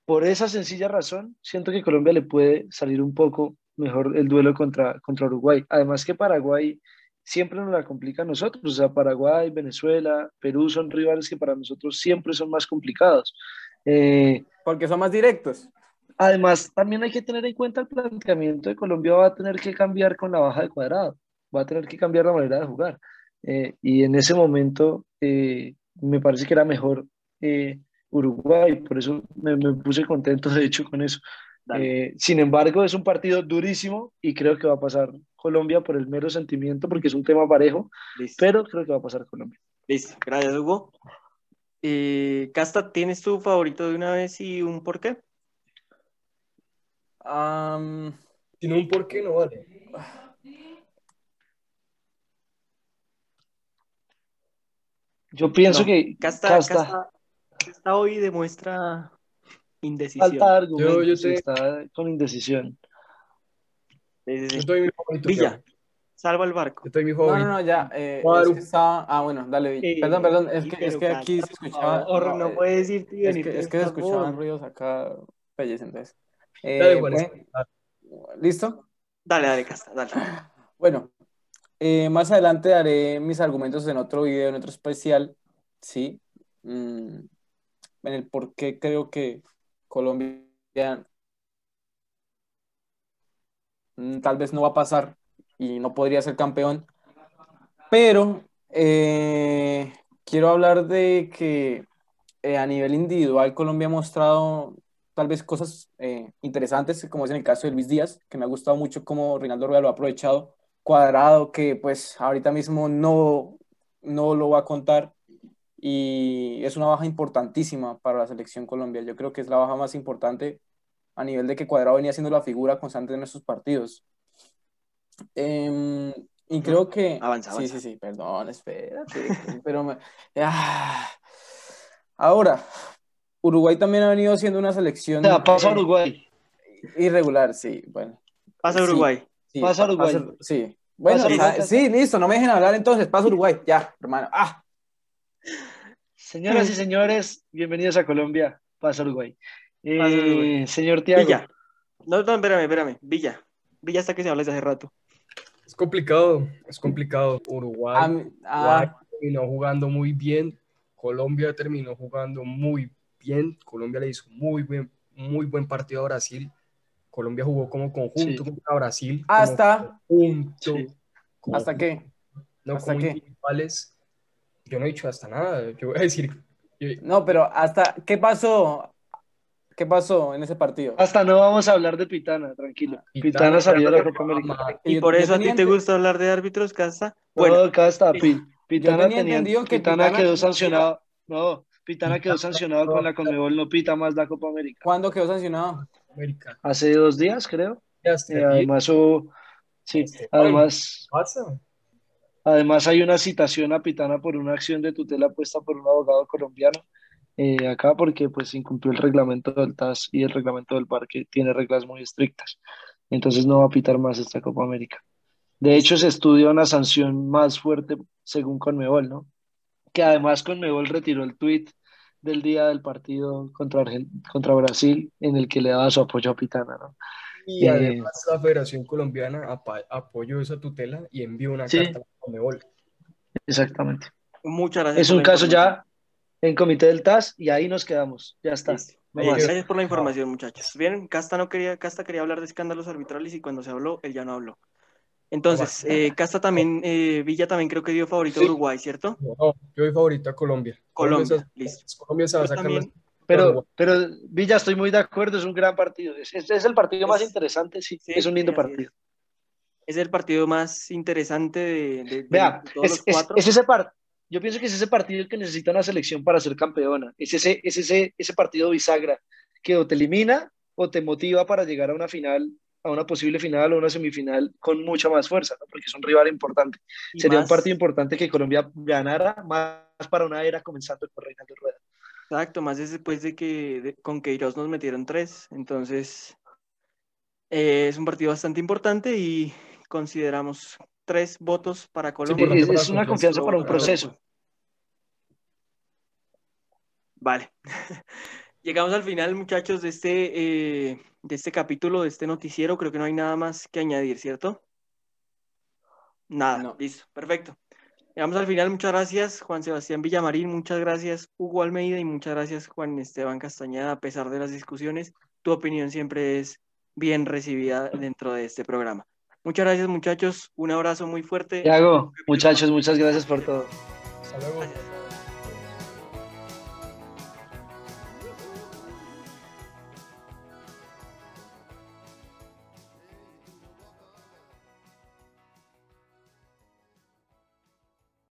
por esa sencilla razón, siento que Colombia le puede salir un poco mejor el duelo contra, contra Uruguay. Además que Paraguay siempre nos la complica a nosotros. O sea, Paraguay, Venezuela, Perú son rivales que para nosotros siempre son más complicados. Eh, Porque son más directos. Además, también hay que tener en cuenta el planteamiento de Colombia va a tener que cambiar con la baja de cuadrado, va a tener que cambiar la manera de jugar. Eh, y en ese momento eh, me parece que era mejor eh, Uruguay, por eso me, me puse contento de hecho con eso. Eh, sin embargo, es un partido durísimo y creo que va a pasar Colombia por el mero sentimiento, porque es un tema parejo, Listo. pero creo que va a pasar Colombia. Listo. Gracias, Hugo. Eh, Casta, ¿tienes tu favorito de una vez y un por qué? Am, Tiene un porqué, no vale. Yo pienso No, que Casta, Casta. Casta, Casta hoy demuestra indecisión. falta de argumentos, Yo- yo te- está con indecisión. Yo estoy mi favorito. Villa, Thiago. salva el barco. Yo estoy mi no, favorito. no, no, ya. eh, es que estaba. Ah, bueno, dale, Villa. Eh, Perdón, perdón. Es que, es que aquí se Casta, por escuchaba. favor, no, no eh, puedes irte y es que, es que se escuchaban ruidos acá. Pelles, entonces. Dale, Eh, bueno, ¿Listo? Dale, dale, Casta, dale. Bueno, eh, más adelante daré mis argumentos en otro video, en otro especial, ¿sí? Mm, en el por qué creo que Colombia mm, tal vez no va a pasar y no podría ser campeón. Pero eh, quiero hablar de que eh, a nivel individual Colombia ha mostrado tal vez cosas interesantes, como es en el caso de Luis Díaz, que me ha gustado mucho cómo Reinaldo Rueda lo ha aprovechado. Cuadrado, que pues ahorita mismo no, no lo va a contar y es una baja importantísima para la selección Colombia. Yo creo que es la baja más importante a nivel de que Cuadrado venía siendo la figura constante en estos partidos. Em, y creo que... Avanza, Sí, avanza. sí, sí, perdón, espérate. pero me- ah. Ahora, Uruguay también ha venido siendo una selección O sea, pasa eh, Uruguay. irregular, sí, bueno. Pasa Sí. Uruguay. Sí, Pasa pa- Uruguay. pasa- sí. Bueno, Pasa Uruguay, pasa. sí, listo, no me dejen hablar entonces, pasa Uruguay, ya, hermano. Ah, Señoras y señores, bienvenidos a Colombia. Pasa Uruguay. Eh, Pasa Uruguay. Señor Tiago. Villa. No, no, espérame, espérame. Villa. Villa hasta que se habla desde hace rato. Es complicado, es complicado. Uruguay, ah, Uruguay terminó jugando muy bien. Colombia terminó jugando muy bien. Colombia le hizo muy buen, muy buen partido a Brasil. Colombia jugó como conjunto Sí. contra Brasil. hasta, conjunto, Sí. como ¿hasta qué? no ¿Hasta como qué? individuales. Yo no he dicho hasta nada. Yo voy a decir, yo- No, pero hasta, ¿qué pasó? ¿Qué pasó en ese partido? Hasta no vamos a hablar de Pitana, tranquilo. Pitana salió de la Copa América. Y por eso a ti te gusta hablar de árbitros, Casta. Bueno, No, acá está. Pi- Pitana, tenía tenía- entendido que Pitana Pitana- quedó sancionado. No, Pitana quedó sancionado con la Conmebol, no pita más la Copa América. ¿Cuándo quedó sancionado? Hace dos días, creo. Y ahí, además hubo- sí, Este, además. Además hay una citación a Pitana por una acción de tutela puesta por un abogado colombiano eh, acá porque pues incumplió el reglamento del TAS y el reglamento del VAR que tiene reglas muy estrictas. Entonces no va a pitar más esta Copa América. De hecho se estudia una sanción más fuerte según Conmebol, ¿no? Que además Conmebol retiró el tuit del día del partido contra, contra Brasil en el que le daba su apoyo a Pitana, ¿no? Y Eh, además la Federación Colombiana apa- apoyó esa tutela y envió una Sí. carta a Conmebol. Exactamente. Muchas gracias. Es un caso ya en comité del TAS y ahí nos quedamos. Ya está. Eh, gracias por la información, muchachos. Bien, Casta no quería, Casta quería hablar de escándalos arbitrales y cuando se habló, él ya no habló. Entonces, eh, Casta también, eh, Villa también creo que dio favorito a Sí. Uruguay, ¿cierto? No, yo doy favorita a Colombia. Colombia, se- listo. Colombia se va a sacar también. las- Pero, pero Villa, estoy muy de acuerdo, es un gran partido. Es, es- es el partido más Es- interesante, sí, sí, es un lindo partido. Es el partido más interesante de, de- de- Vea, todos es, los es- cuatro. es ese par, yo pienso que es ese partido que necesita una selección para ser campeona. Es ese, es ese, ese partido bisagra que o te elimina o te motiva para llegar a una final, a una posible final o una semifinal con mucha más fuerza, ¿no? porque es un rival importante. Sería un partido importante que Colombia ganara más para una era comenzando con Reinaldo Rueda. Exacto, más después de que de- con Queiroz nos metieron tres. Entonces, eh, es un partido bastante importante y consideramos tres votos para Colombia. es, es una confianza para un proceso. Vale. Llegamos al final, muchachos, de este, eh, de este capítulo, de este noticiero. Creo que no hay nada más que añadir, ¿cierto? Nada, No. listo, perfecto. Llegamos al final, muchas gracias Juan Sebastián Villamarín, muchas gracias Hugo Almeida y muchas gracias Juan Esteban Castañeda. A pesar de las discusiones, tu opinión siempre es bien recibida dentro de este programa. Muchas gracias muchachos, un abrazo muy fuerte. Tiago, muchachos, muchas gracias por todo. Hasta luego. Gracias.